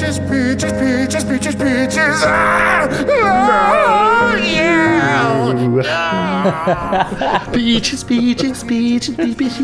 Peaches, peaches, peaches, peaches, peaches, peaches. Ah, oh, yeah. Peaches, peaches, peaches, peaches.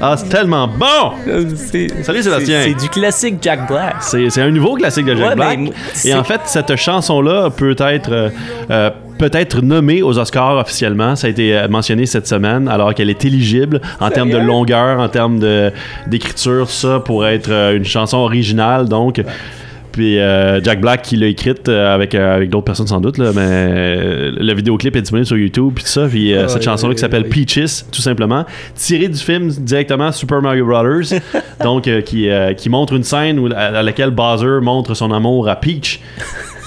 Ah, c'est tellement bon! C'est- Salut, Sébastien. C'est du classique Jack Black. C'est c'est un nouveau classique de Jack Ouais, Black. Et en fait, cette chanson-là peut être euh, euh, peut-être nommée aux Oscars officiellement. Ça a été euh, mentionné cette semaine, alors qu'elle est éligible en termes de longueur, en termes de- d'écriture, tout ça, pour être une chanson originale. Donc. Puis euh, Jack Black qui l'a écrite euh, avec, euh, avec d'autres personnes sans doute, là, mais le vidéoclip est disponible sur YouTube puis tout ça. Puis cette chanson-là qui s'appelle. Peaches, tout simplement, tirée du film directement Super Mario Brothers, donc qui, qui montre une scène où, à, à laquelle Bowser montre son amour à Peach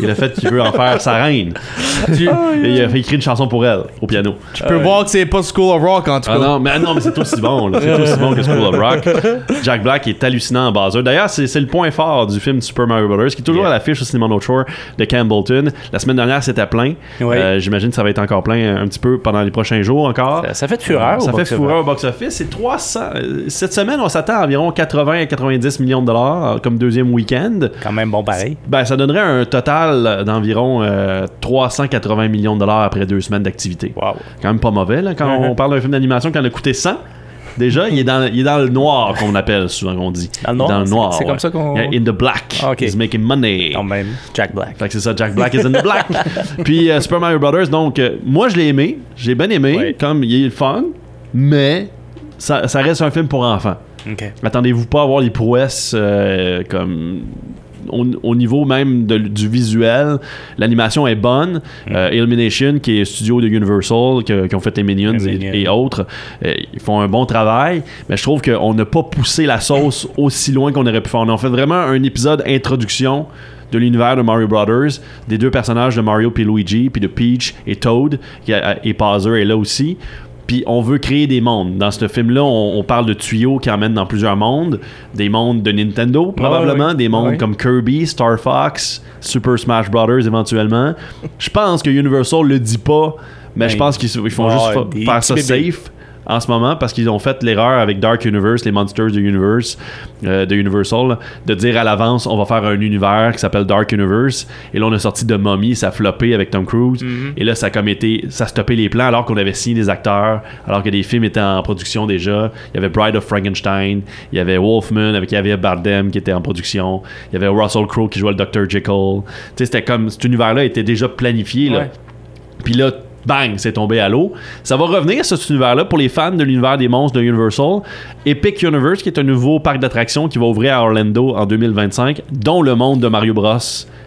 et le fait qu'il veut en faire sa reine. Tu, Et il a fait écrire une chanson pour elle au piano. tu peux voir que c'est pas School of Rock en tout cas. Ah non, mais non, mais c'est aussi bon. là. C'est aussi bon que School of Rock. Jack Black est hallucinant en Bowser. D'ailleurs, c'est c'est le point fort du film Super Mario Bros. qui est toujours à l'affiche au cinéma North Shore de Campbellton. La semaine dernière, c'était plein. Oui. Euh, J'imagine que ça va être encore plein un petit peu pendant les prochains jours encore. Ça, ça fait de fureur. au Ça fait box-office. fureur au box-office. C'est 300. euh, Cette semaine, on s'attend à environ 80 à 90 millions de dollars euh, comme deuxième week-end. Quand même bon pareil. Ben, ça donnerait un total d'environ euh, 380 millions de dollars après deux semaines d'activité. Wow. Quand même pas mauvais, là, quand on parle d'un film d'animation qui en a coûté 100. Déjà, il est dans, il est dans le noir, qu'on appelle souvent, qu'on dit. Dans le noir? Dans le C'est- noir. c'est comme ça qu'on- In the black. Ah. He's making money. Quand même, Jack Black. Fait que c'est ça, Jack Black is in the black. Puis euh, Super Mario Brothers, donc, euh, moi je l'ai aimé, j'ai bien aimé, comme il est fun, mais ça, ça reste un film pour enfants. OK. Attendez-vous pas à voir les prouesses euh, comme au, au niveau même de- du visuel, l'animation est bonne. Euh, Illumination, qui est studio de Universal, que- qui ont fait les Minions et, et autres, euh, ils font un bon travail. Mais je trouve qu'on n'a pas poussé la sauce aussi loin qu'on aurait pu faire. On a fait vraiment un épisode introduction de l'univers de Mario Brothers, des deux personnages de Mario puis Luigi, puis de Peach et Toad, a- et Bowser est là aussi. Puis on veut créer des mondes. Dans ce film-là, on, on parle de tuyaux qui emmènent dans plusieurs mondes. Des mondes de Nintendo, probablement. Des mondes comme Kirby, Star Fox, Super Smash Brothers, éventuellement. Je pense que Universal le dit pas, mais Ben, je pense qu'ils ils font juste fa- faire ça bébés. safe en ce moment parce qu'ils ont fait l'erreur avec Dark Universe, les Monsters de Universe, euh, de Universal, de dire à l'avance on va faire un univers qui s'appelle Dark Universe. Et là on a sorti de Mummy, ça a floppé avec Tom Cruise. Mm-hmm. Et là ça a comme été, ça a stoppé les plans alors qu'on avait signé des acteurs, alors que des films étaient en production déjà. Il y avait Bride of Frankenstein, il y avait Wolfman avec Javier Bardem qui était en production, il y avait Russell Crowe qui jouait le Dr Jekyll. Tu sais c'était comme cet univers-là était déjà planifié là. Ouais. Puis là, bang, c'est tombé à l'eau. Ça va revenir, cet univers-là, pour les fans de l'univers des monstres de Universal. Epic Universe, qui est un nouveau parc d'attractions qui va ouvrir à Orlando en 2025, dont le monde de Mario Bros.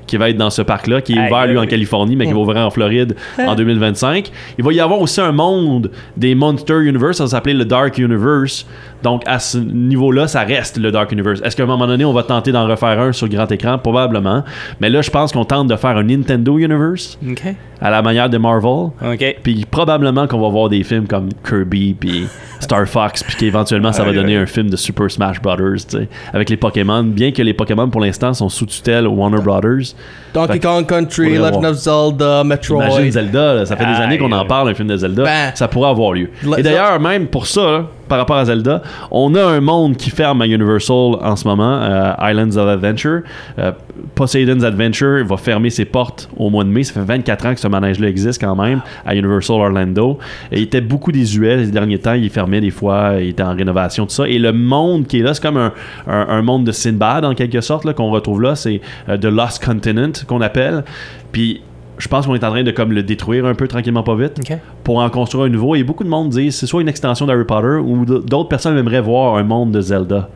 qui va être dans ce parc-là, qui est ouvert, lui, en. Californie, mais qui va ouvrir en Floride en 2025. Il va y avoir aussi un monde des Monster Universe, ça va s'appeler le Dark Universe. Donc, à ce niveau-là, ça reste le Dark Universe. Est-ce qu'à un moment donné, on va tenter d'en refaire un sur grand écran? Probablement. Mais là, je pense qu'on tente de faire un Nintendo Universe OK. à la manière de Marvel. OK. Puis probablement qu'on va voir des films comme Kirby puis Star Fox puis qu'éventuellement ça va donner un film de Super Smash Brothers, tu sais, avec les Pokémon, bien que les Pokémon pour l'instant sont sous tutelle Warner Brothers. Donkey Kong Country, Legend of Zelda, Metroid. Imagine Zelda, là, ça fait des années qu'on en parle un film de Zelda, Ben. ça pourrait avoir lieu. Et d'ailleurs même pour ça, là, par rapport à Zelda, on a un monde qui ferme à Universal en ce moment, euh, Islands of Adventure. Euh, Poseidon's Adventure va fermer ses portes au mois de mai. Ça fait 24 ans que ce manège-là existe quand même à Universal Orlando. Et il était beaucoup désuet les derniers temps. Il fermait des fois, il était en rénovation, tout ça. Et le monde qui est là, c'est comme un, un- monde de Sinbad en quelque sorte qu'on retrouve là. C'est euh, The Lost Continent qu'on appelle. Puis je pense qu'on est en train de comme le détruire un peu tranquillement pas vite pour en construire un nouveau. Et beaucoup de monde disent c'est soit une extension d'Harry Potter ou d'autres personnes aimeraient voir un monde de Zelda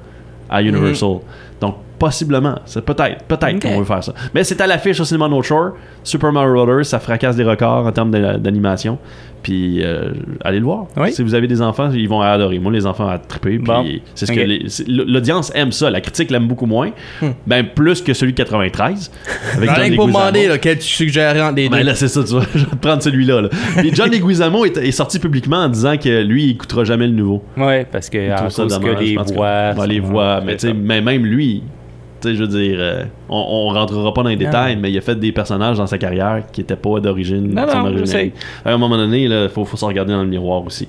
à Universal. Donc Possiblement. C'est peut-être, peut-être qu'on veut faire ça. Mais c'est à l'affiche au cinéma North Shore. Super Mario Brothers, ça fracasse des records en termes d'animation. Puis euh, allez le voir. Oui. Si vous avez des enfants, ils vont adorer. Moi, les enfants vont triper. Bon. c'est ce que l'audience aime ça. La critique l'aime beaucoup moins. Ben plus que celui de 93. Avec John Rien que pour demander, là, quel tu suggérais entre les deux. Ben là, c'est ça, tu vois. Je vais te prendre celui-là. Là. Puis John Leguizamo est, est sorti publiquement en disant que lui, il écoutera jamais le nouveau. Ouais, parce que à ça cause dommage. que les en voix. Ouais, les voix. Mais, ça. mais même lui, tu sais, je veux dire, euh, on, on rentrera pas dans les détails, Non. mais il a fait des personnages dans sa carrière qui étaient pas d'origine. Non, de son non, je originalité. sais. À un moment donné, il faut, faut se regarder dans le miroir aussi.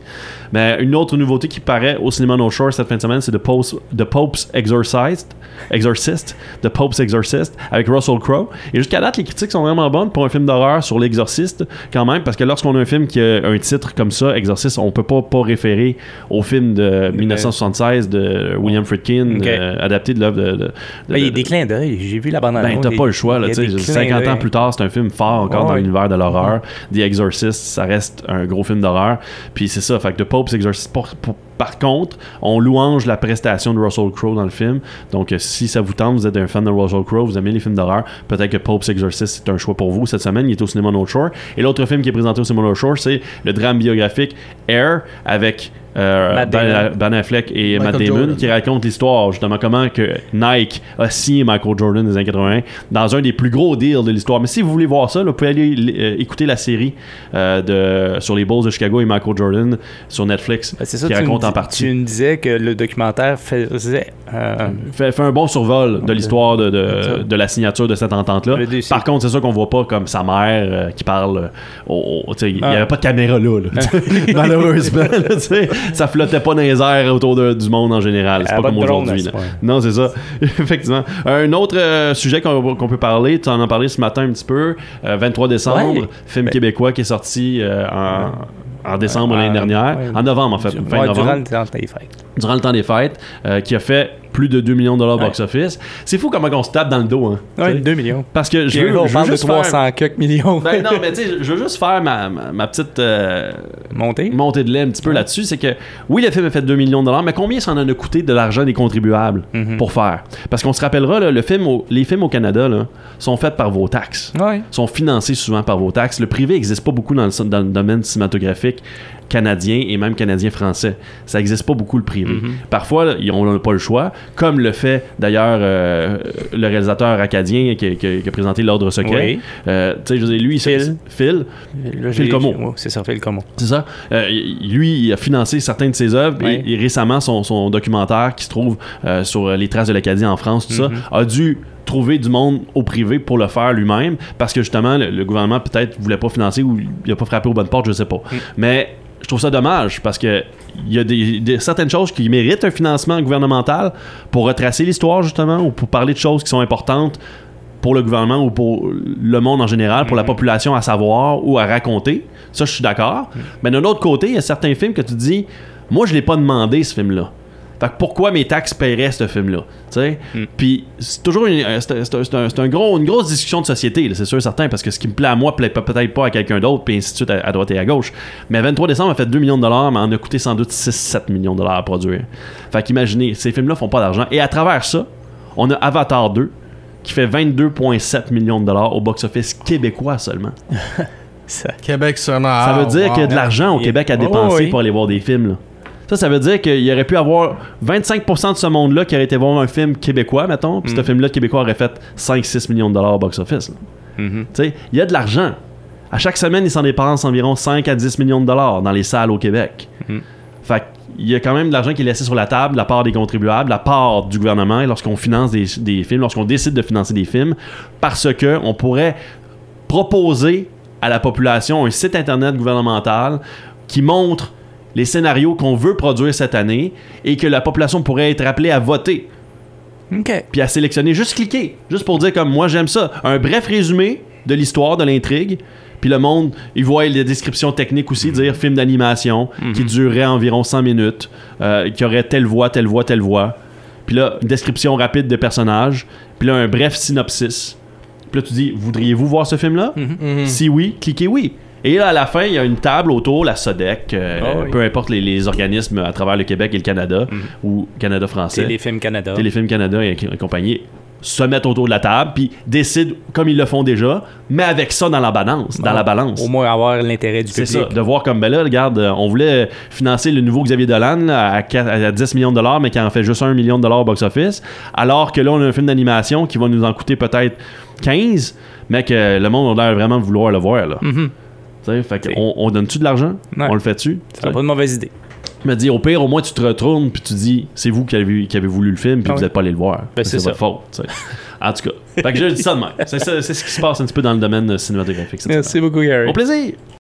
Mais une autre nouveauté qui paraît au cinéma No Shore cette fin de semaine, c'est The, Pope's- The Pope's Exorcist, Exorcist, The Pope's Exorcist, avec Russell Crowe. Et jusqu'à date, les critiques sont vraiment bonnes pour un film d'horreur sur l'exorciste, quand même, parce que lorsqu'on a un film qui a un titre comme ça, Exorcist, on peut pas, pas référer au film de 1976 de William Friedkin, Ok. euh, adapté de l'œuvre de, de- de- Ben, il y a de- des clins d'œil. J'ai vu la bande ben, t'as pas le choix, là, tu sais, 50 ans plus tard, c'est un film fort encore dans l'univers de l'horreur. The Exorcist, ça reste un gros film d'horreur. Puis c'est ça, fait que The Pope's Exorcist. pour- pour- par contre, on louange la prestation de Russell Crowe dans le film. Donc, euh, si ça vous tente, vous êtes un fan de Russell Crowe, vous aimez les films d'horreur, peut-être que Pope's Exorcist c'est un choix pour vous cette semaine. Il est au cinéma North Shore. Et l'autre film qui est présenté au cinéma North Shore, c'est le drame biographique Air avec euh, Matt ben. Ben Affleck et Michael Matt Damon Jordan. qui raconte l'histoire justement comment que Nike a signé Michael Jordan des années 80 dans un des plus gros deals de l'histoire. Mais si vous voulez voir ça, là, vous pouvez aller euh, écouter la série euh, de, sur les Bulls de Chicago et Michael Jordan sur Netflix Ben, c'est ça, qui raconte en partie. Tu me disais que le documentaire faisait. euh, Fait, fait un bon survol de l'histoire de, de, la signature de cette entente-là. Par contre, c'est ça qu'on voit pas comme sa mère euh, qui parle. euh, Il n'y Ah. avait pas de caméra là. là. Malheureusement, là, tu sais, ça flottait pas dans les airs autour de- du monde en général. C'est Ah, pas comme aujourd'hui. Non, c'est ça. Effectivement. Un autre euh, sujet qu'on peut parler, tu en as parlé ce matin un petit peu. euh, 23 décembre, Ouais. film Ben- québécois qui est sorti euh, en, en décembre l'année dernière. ouais. En novembre, en fait. fin novembre durant le temps des fêtes. durant le temps des fêtes, euh, qui a fait plus de 2 millions de dollars box-office. C'est fou comment on se tape dans le dos. Hein, Ouais, tu sais. 2 millions. Parce que je veux, on je veux parle de juste faire... 300 quelques millions. Ben non, mais tu sais, je veux juste faire ma, ma, ma petite euh, Monté. montée de lait un petit peu là-dessus. C'est que, oui, le film a fait 2 millions de dollars, mais combien ça en a coûté de l'argent des contribuables Mhm. pour faire? Parce qu'on se rappellera, là, le film au- les films au Canada là, sont faits par vos taxes Ouais. sont financés souvent par vos taxes. Le privé n'existe pas beaucoup dans le, dans le domaine cinématographique canadien et même canadien-français. Ça n'existe pas beaucoup le privé. Mhm. Parfois, on n'a pas le choix, comme le fait d'ailleurs euh, le réalisateur acadien qui, qui- qui a présenté l'ordre secret. Oui. Euh, tu sais, je veux dire, lui, Phil. Phil, Phil Como. C'est ça, Phil Como. c'est ça. Euh, lui, il a financé certaines de ses œuvres et, et récemment, son, son documentaire qui se trouve euh, sur les traces de l'Acadie en France, tout ça, Mhm. a dû trouver du monde au privé pour le faire lui-même parce que justement, le, le gouvernement peut-être voulait pas financer ou il a pas frappé aux bonnes portes, je sais pas. Mais je trouve ça dommage parce que il y a des, des- certaines choses qui méritent un financement gouvernemental pour retracer l'histoire justement ou pour parler de choses qui sont importantes pour le gouvernement ou pour le monde en général, pour la population à savoir ou à raconter. Ça, je suis d'accord. Mais d'un autre côté, il y a certains films que tu dis, moi, je l'ai pas demandé, ce film-là. Fait que pourquoi mes taxes paieraient ce film-là? Tu sais? Puis c'est toujours une, c'est un- c'est un- c'est un- c'est un gros, une grosse discussion de société, là, c'est sûr et certain, parce que ce qui me plaît à moi plaît peut-être pas à quelqu'un d'autre, puis ainsi de suite à, à droite et à gauche. Mais 23 décembre a fait 2 millions de dollars, mais en a coûté sans doute 6-7 millions de dollars à produire. Fait qu'imaginez, ces films-là font pas d'argent. Et à travers ça, on a Avatar 2, qui fait 22,7 millions de dollars au box-office québécois seulement. Ça- Québec seulement. Ça Ah, veut dire wow. qu'il y a de l'argent au Québec à Oh, dépenser oui. pour aller voir des films. là. Ça, ça veut dire qu'il aurait pu avoir 25% de ce monde-là qui aurait été voir un film québécois, mettons, puis ce Mm. film-là québécois aurait fait 5-6 millions de dollars au box-office. Mhm. Sais, il y a de l'argent. À chaque semaine, ils s'en dépensent environ 5 à 10 millions de dollars dans les salles au Québec. Mhm. Fait il y a quand même de l'argent qui est laissé sur la table, de la part des contribuables, de la part du gouvernement, lorsqu'on finance des, des films, lorsqu'on décide de financer des films, parce que on pourrait proposer à la population un site internet gouvernemental qui montre les scénarios qu'on veut produire cette année et que la population pourrait être appelée à voter OK. puis à sélectionner, juste cliquer, juste pour dire comme moi j'aime ça, un bref résumé de l'histoire, de l'intrigue, puis le monde, il voit les descriptions techniques aussi, dire film d'animation qui durerait environ 100 minutes, euh, qui aurait telle voix, telle voix, telle voix, puis là, une description rapide des personnages, puis là, un bref synopsis. Puis là, tu dis, voudriez-vous voir ce film-là? Mhm. Si oui, cliquez oui. Et là, à la fin, il y a une table autour, la SODEC, euh, Ah oui. peu importe les, les organismes à travers le Québec et le Canada, ou Canada français. Téléfilm Canada. Téléfilm Canada et, et compagnie se mettent autour de la table, puis décident comme ils le font déjà, mais avec ça dans la balance. Dans la balance. Au moins avoir l'intérêt du C'est public. ça, de voir comme, ben là, regarde, euh, on voulait financer le nouveau Xavier Dolan à, 4 à 10 millions de dollars, mais qui en fait juste 1 million de dollars au box-office, alors que là, on a un film d'animation qui va nous en coûter peut-être 15, mais que le monde a l'air vraiment de vouloir le voir, là. Mhm. Fait qu'on on donne-tu de l'argent? Ouais. On le fait-tu? C'est pas une mauvaise idée. Je me dis, au pire, au moins, tu te retournes puis tu dis, c'est vous qui avez, qui avez voulu le film puis Ah vous n'êtes pas allé le voir. Ben, c'est votre faute. en tout cas. Fait que je dis ça de même. C'est ce qui se passe un petit peu dans le domaine cinématographique. cette semaine. Merci beaucoup, Gary. Au plaisir!